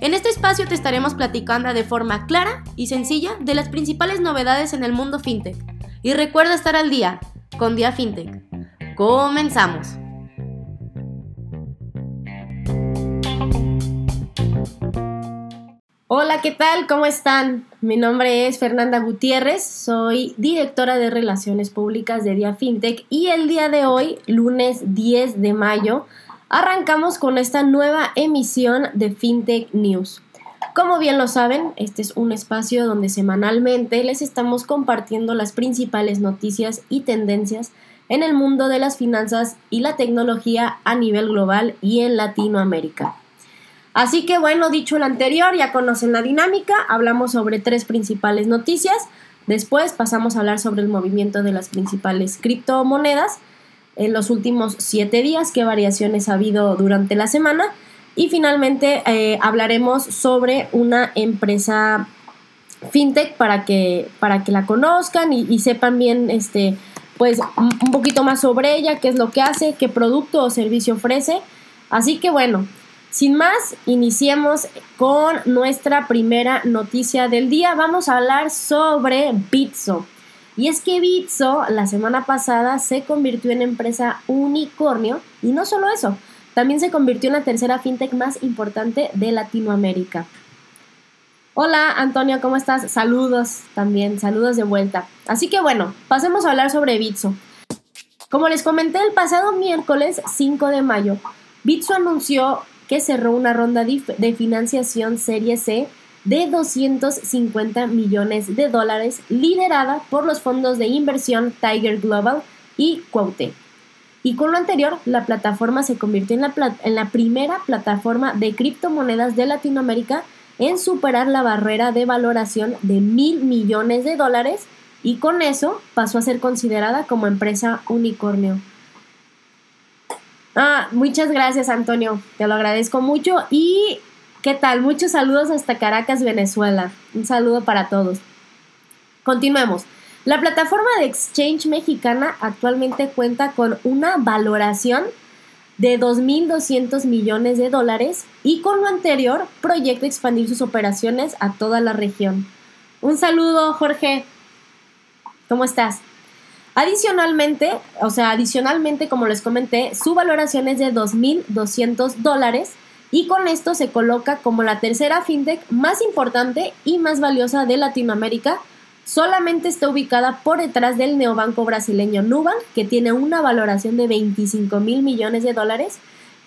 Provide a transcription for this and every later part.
En este espacio te estaremos platicando de forma clara y sencilla de las principales novedades en el mundo FinTech. Y recuerda estar al día con Dia FinTech. Comenzamos. Hola, ¿qué tal? ¿Cómo están? Mi nombre es Fernanda Gutiérrez, soy directora de Relaciones Públicas de Dia FinTech y el día de hoy, lunes 10 de mayo, arrancamos con esta nueva emisión de FinTech News. Como bien lo saben, este es un espacio donde semanalmente les estamos compartiendo las principales noticias y tendencias en el mundo de las finanzas y la tecnología a nivel global y en Latinoamérica. Así que bueno, dicho lo anterior, ya conocen la dinámica, hablamos sobre tres principales noticias, después pasamos a hablar sobre el movimiento de las principales criptomonedas en los últimos siete días, qué variaciones ha habido durante la semana y finalmente eh, hablaremos sobre una empresa fintech para que, para que la conozcan y, sepan bien este, pues, un poquito más sobre ella, qué es lo que hace, qué producto o servicio ofrece. Así que bueno, sin más, iniciemos con nuestra primera noticia del día. Vamos a hablar sobre Bitso. Y es que Bitso la semana pasada se convirtió en empresa unicornio y no solo eso, también se convirtió en la tercera fintech más importante de Latinoamérica. Hola Antonio, ¿cómo estás? Saludos también, saludos de vuelta. Así que bueno, pasemos a hablar sobre Bitso. Como les comenté el pasado miércoles 5 de mayo, Bitso anunció que cerró una ronda de financiación Serie C de 250 millones de dólares liderada por los fondos de inversión Tiger Global y Quote. Y con lo anterior, la plataforma se convirtió en la, en la primera plataforma de criptomonedas de Latinoamérica en superar la barrera de valoración de mil millones de dólares y con eso pasó a ser considerada como empresa unicornio. Ah, muchas gracias, Antonio. Te lo agradezco mucho. Y, ¿qué tal? Muchos saludos hasta Caracas, Venezuela. Un saludo para todos. Continuemos. La plataforma de exchange mexicana actualmente cuenta con una valoración de 2.200 millones de dólares y con lo anterior proyecta expandir sus operaciones a toda la región. Un saludo, Jorge. ¿Cómo estás? Adicionalmente, o sea, adicionalmente, como les comenté, su valoración es de 2.200 dólares y con esto se coloca como la tercera fintech más importante y más valiosa de Latinoamérica. Solamente está ubicada por detrás del neobanco brasileño Nubank, que tiene una valoración de 25 mil millones de dólares,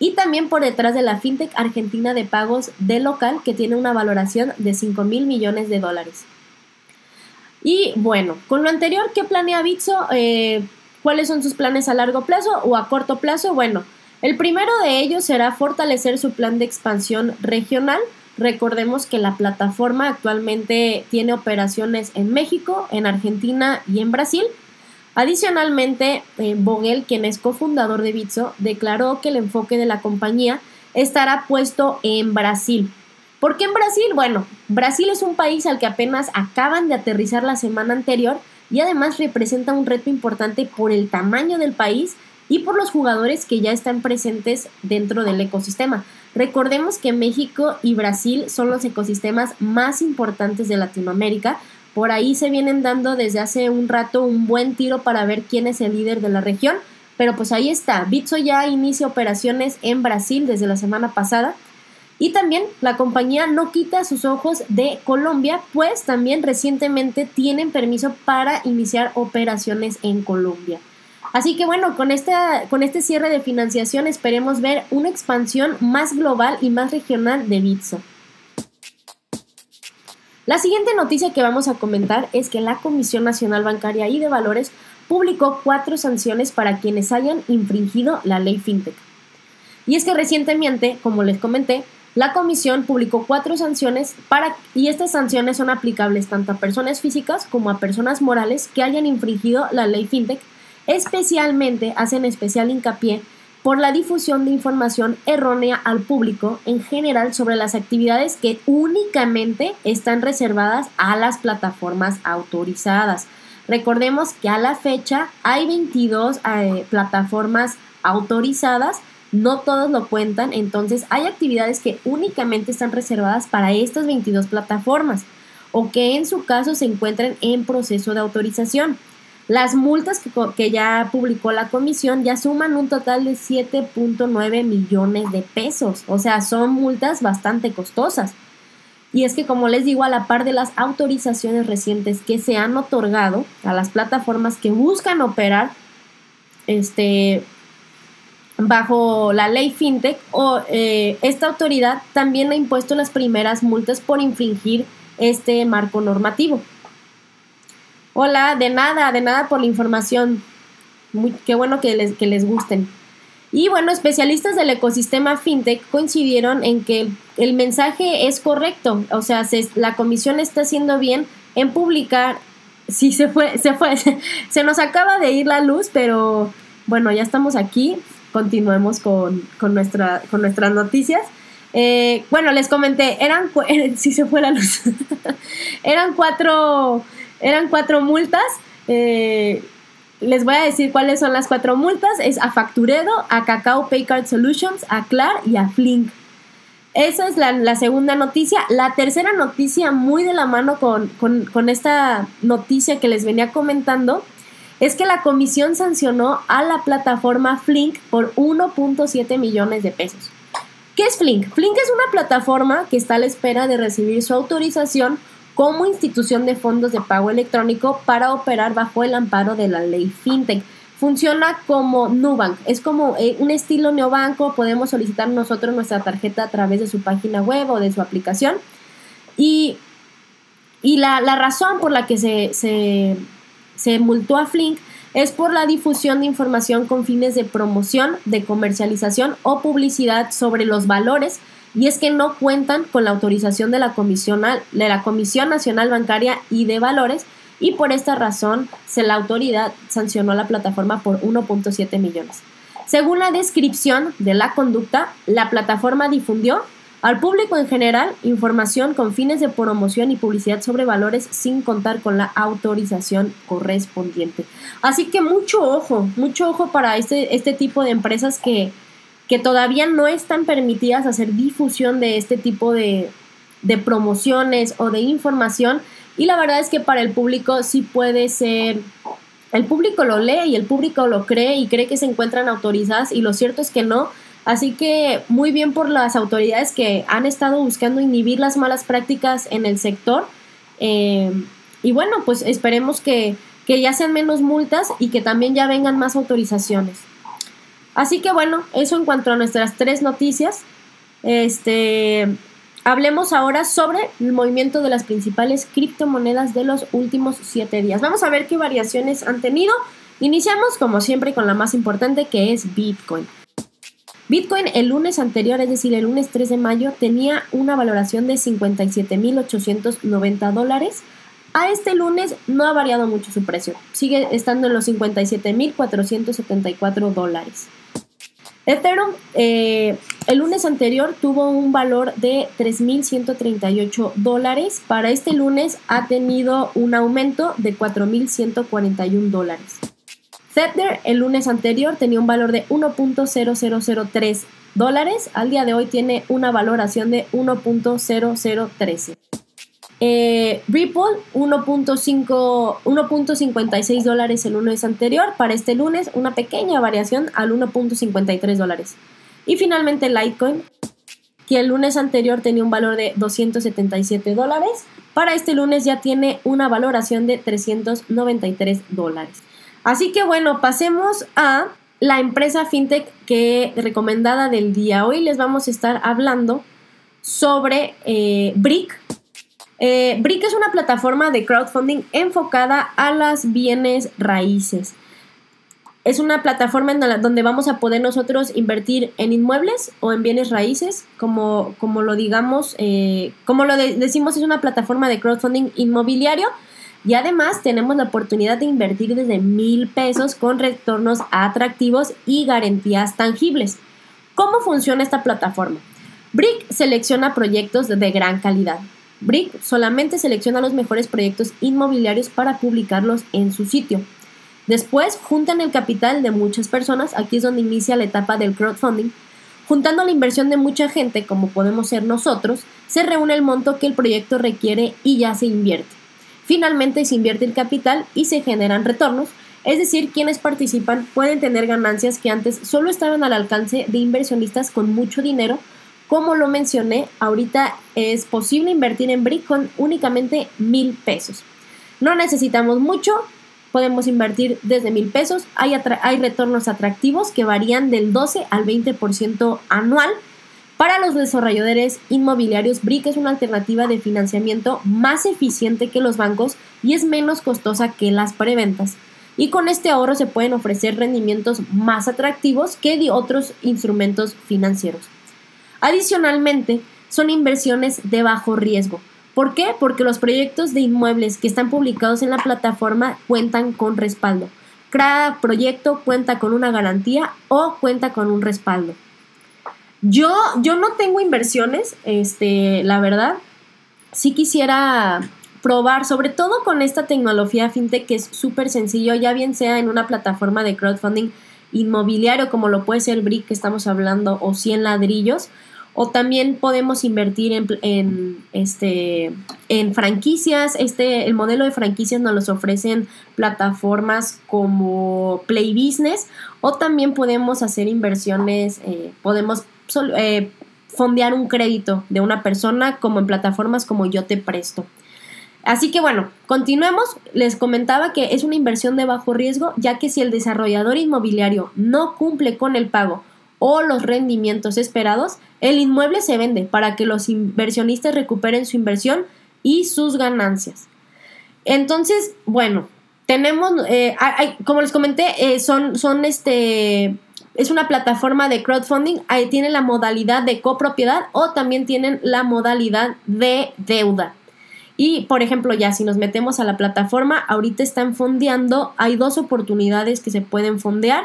y también por detrás de la fintech argentina de pagos de local, que tiene una valoración de 5 mil millones de dólares. Y bueno, con lo anterior, ¿qué planea Bitso? Eh, ¿Cuáles son sus planes a largo plazo o a corto plazo? Bueno, el primero de ellos será fortalecer su plan de expansión regional. Recordemos que la plataforma actualmente tiene operaciones en México, en Argentina y en Brasil. Adicionalmente, eh, Vogel, quien es cofundador de Bitso, declaró que el enfoque de la compañía estará puesto en Brasil. ¿Por qué en Brasil? Bueno, Brasil es un país al que apenas acaban de aterrizar la semana anterior y además representa un reto importante por el tamaño del país y por los jugadores que ya están presentes dentro del ecosistema. Recordemos que México y Brasil son los ecosistemas más importantes de Latinoamérica. Por ahí se vienen dando desde hace un rato un buen tiro para ver quién es el líder de la región. Pero pues ahí está, Bitso ya inicia operaciones en Brasil desde la semana pasada y también la compañía no quita sus ojos de Colombia, pues también recientemente tienen permiso para iniciar operaciones en Colombia. Así que bueno, con, con este cierre de financiación esperemos ver una expansión más global y más regional de Bitso. La siguiente noticia que vamos a comentar es que la Comisión Nacional Bancaria y de Valores publicó cuatro sanciones para quienes hayan infringido la ley FinTech. Y es que recientemente, como les comenté, la comisión publicó cuatro sanciones para, y estas sanciones son aplicables tanto a personas físicas como a personas morales que hayan infringido la ley FinTech. Especialmente hacen especial hincapié por la difusión de información errónea al público en general sobre las actividades que únicamente están reservadas a las plataformas autorizadas. Recordemos que a la fecha hay 22 eh, plataformas autorizadas, no todos lo cuentan, entonces hay actividades que únicamente están reservadas para estas 22 plataformas o que en su caso se encuentran en proceso de autorización. Las multas que, ya publicó la comisión ya suman un total de 7.9 millones de pesos, o sea, son multas bastante costosas. Y es que, como les digo, a la par de las autorizaciones recientes que se han otorgado a las plataformas que buscan operar este, bajo la ley FinTech, o, eh, esta autoridad también ha impuesto las primeras multas por infringir este marco normativo. Hola, de nada, de nada por la información. Muy, qué bueno que les, que les gusten. Y bueno, especialistas del ecosistema fintech coincidieron en que el, mensaje es correcto, o sea, la comisión está haciendo bien en publicar. Sí, se fue, se fue, se, nos acaba de ir la luz, pero bueno, ya estamos aquí, continuemos con, nuestra, con nuestras noticias. Eh, bueno, les comenté, eran, sí se fue la luz, eran cuatro eran cuatro multas. Eh, les voy a decir cuáles son las cuatro multas. Es a Facturedo, a Cacao Paycard Solutions, a Clar y a Flink. Esa es la, segunda noticia. La tercera noticia, muy de la mano con, con esta noticia que les venía comentando, es que la comisión sancionó a la plataforma Flink por 1.7 millones de pesos. ¿Qué es Flink? Flink es una plataforma que está a la espera de recibir su autorización como institución de fondos de pago electrónico para operar bajo el amparo de la ley FinTech. Funciona como Nubank, es como eh, un estilo neobanco, podemos solicitar nosotros nuestra tarjeta a través de su página web o de su aplicación. Y, y la, razón por la que se, se, se multó a Flink es por la difusión de información con fines de promoción, de comercialización o publicidad sobre los valores y es que no cuentan con la autorización de la Comisión, de la Comisión Nacional Bancaria y de Valores y por esta razón se la autoridad sancionó a la plataforma por 1.7 millones. Según la descripción de la conducta, la plataforma difundió al público en general información con fines de promoción y publicidad sobre valores sin contar con la autorización correspondiente. Así que mucho ojo, mucho ojo para este, este tipo de empresas que, que todavía no están permitidas hacer difusión de este tipo de, promociones o de información y la verdad es que para el público sí puede ser el público lo lee y el público lo cree y cree que se encuentran autorizadas y lo cierto es que no. Así que muy bien por las autoridades que han estado buscando inhibir las malas prácticas en el sector. Eh, y bueno, pues esperemos que, que ya sean menos multas y que también ya vengan más autorizaciones. Así que bueno, eso en cuanto a nuestras tres noticias. Este, hablemos ahora sobre el movimiento de las principales criptomonedas de los últimos siete días. Vamos a ver qué variaciones han tenido. Iniciamos como siempre con la más importante que es Bitcoin. Bitcoin el lunes anterior, es decir, el lunes 3 de mayo, tenía una valoración de 57.890 dólares. A este lunes no ha variado mucho su precio, sigue estando en los 57.474 dólares. Ethereum eh, el lunes anterior tuvo un valor de 3.138 dólares. Para este lunes ha tenido un aumento de 4.141 dólares. Tether el lunes anterior tenía un valor de 1.0003 dólares. Al día de hoy tiene una valoración de 1.0013. Eh, Ripple 1.56 dólares el lunes anterior. Para este lunes una pequeña variación al 1.53 dólares. Y finalmente Litecoin, que el lunes anterior tenía un valor de 277 dólares. Para este lunes ya tiene una valoración de 393 dólares. Así que bueno, pasemos a la empresa fintech que recomendada del día. Hoy les vamos a estar hablando sobre eh, Brick eh, Brick es una plataforma de crowdfunding enfocada a las bienes raíces. Es una plataforma en la, donde vamos a poder nosotros invertir en inmuebles o en bienes raíces, como, como lo digamos, eh, como lo decimos, es una plataforma de crowdfunding inmobiliario. Y además tenemos la oportunidad de invertir desde mil pesos con retornos atractivos y garantías tangibles. ¿Cómo funciona esta plataforma? Brick selecciona proyectos de gran calidad. Brick solamente selecciona los mejores proyectos inmobiliarios para publicarlos en su sitio. Después juntan el capital de muchas personas, aquí es donde inicia la etapa del crowdfunding. Juntando la inversión de mucha gente, como podemos ser nosotros, se reúne el monto que el proyecto requiere y ya se invierte. Finalmente se invierte el capital y se generan retornos, es decir, quienes participan pueden tener ganancias que antes solo estaban al alcance de inversionistas con mucho dinero. Como lo mencioné, ahorita es posible invertir en Brick con únicamente mil pesos. No necesitamos mucho, podemos invertir desde mil pesos. Hay, hay retornos atractivos que varían del 12 al 20% anual. Para los desarrolladores inmobiliarios, BRIC es una alternativa de financiamiento más eficiente que los bancos y es menos costosa que las preventas. Y con este ahorro se pueden ofrecer rendimientos más atractivos que de otros instrumentos financieros. Adicionalmente, son inversiones de bajo riesgo, ¿Por qué? Porque los proyectos de inmuebles que están publicados en la plataforma cuentan con respaldo. Cada proyecto cuenta con una garantía o cuenta con un respaldo. Yo, yo no tengo inversiones, este, la verdad. Sí quisiera probar, sobre todo con esta tecnología fintech que es súper sencillo, ya bien sea en una plataforma de crowdfunding inmobiliario como lo puede ser Brick que estamos hablando o 100 ladrillos o también podemos invertir en, este, en franquicias. Este, el modelo de franquicias nos los ofrecen plataformas como Play Business o también podemos hacer inversiones, eh, podemos eh, fondear un crédito de una persona como en plataformas como Yo Te Presto. Así que bueno, continuemos. Les comentaba que es una inversión de bajo riesgo, ya que si el desarrollador inmobiliario no cumple con el pago o los rendimientos esperados, el inmueble se vende para que los inversionistas recuperen su inversión y sus ganancias. Entonces, bueno, tenemos, eh, como les comenté, eh, son, son este, es una plataforma de crowdfunding, ahí tiene la modalidad de copropiedad o también tienen la modalidad de deuda. Y, por ejemplo, ya si nos metemos a la plataforma, ahorita están fondeando, hay dos oportunidades que se pueden fondear.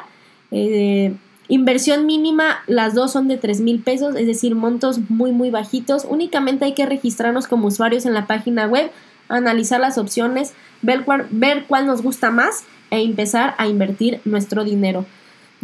Eh, Inversión mínima, las dos son de 3 mil pesos, es decir, montos muy, muy bajitos. Únicamente hay que registrarnos como usuarios en la página web, analizar las opciones, ver cuál, ver cuál nos gusta más e empezar a invertir nuestro dinero.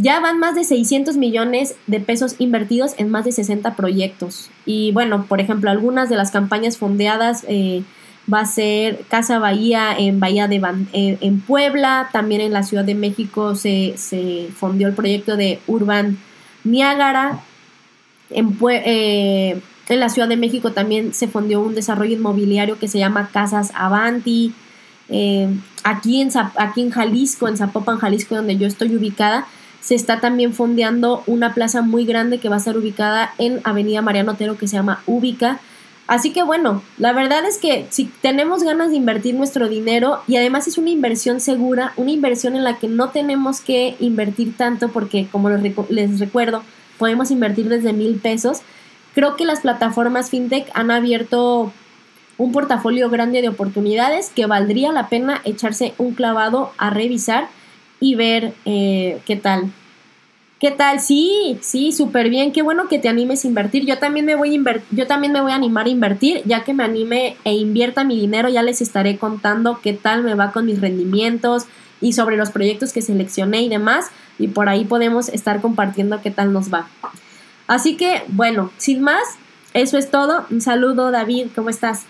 Ya van más de 600 millones de pesos invertidos en más de 60 proyectos. Y bueno, por ejemplo, algunas de las campañas fondeadas eh, va a ser Casa Bahía en Bahía de en, Puebla, también en la Ciudad de México se, se el proyecto de Urban Niágara, en, eh, en, la Ciudad de México también se fondió un desarrollo inmobiliario que se llama Casas Avanti, eh, aquí, en, aquí en Jalisco, en Zapopan, Jalisco, donde yo estoy ubicada, se está también fondeando una plaza muy grande que va a ser ubicada en Avenida Mariano Otero que se llama Ubica. Así que bueno, la verdad es que si tenemos ganas de invertir nuestro dinero y además es una inversión segura, una inversión en la que no tenemos que invertir tanto porque como les recuerdo, podemos invertir desde mil pesos, creo que las plataformas fintech han abierto un portafolio grande de oportunidades que valdría la pena echarse un clavado a revisar y ver eh, qué tal. ¿Qué tal? Sí, sí, súper bien. Qué bueno que te animes a invertir. Yo también me voy a yo también me voy a animar a invertir, ya que me anime e invierta mi dinero, ya les estaré contando qué tal me va con mis rendimientos y sobre los proyectos que seleccioné y demás, y por ahí podemos estar compartiendo qué tal nos va. Así que, bueno, sin más, eso es todo. Un saludo, David, ¿cómo estás?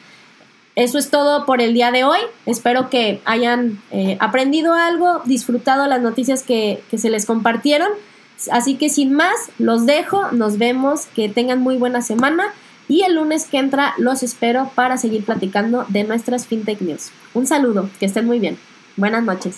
Eso es todo por el día de hoy. Espero que hayan eh, aprendido algo, disfrutado las noticias que, que se les compartieron. Así que sin más, los dejo, nos vemos, que tengan muy buena semana y el lunes que entra los espero para seguir platicando de nuestras FinTech News. Un saludo, que estén muy bien. Buenas noches.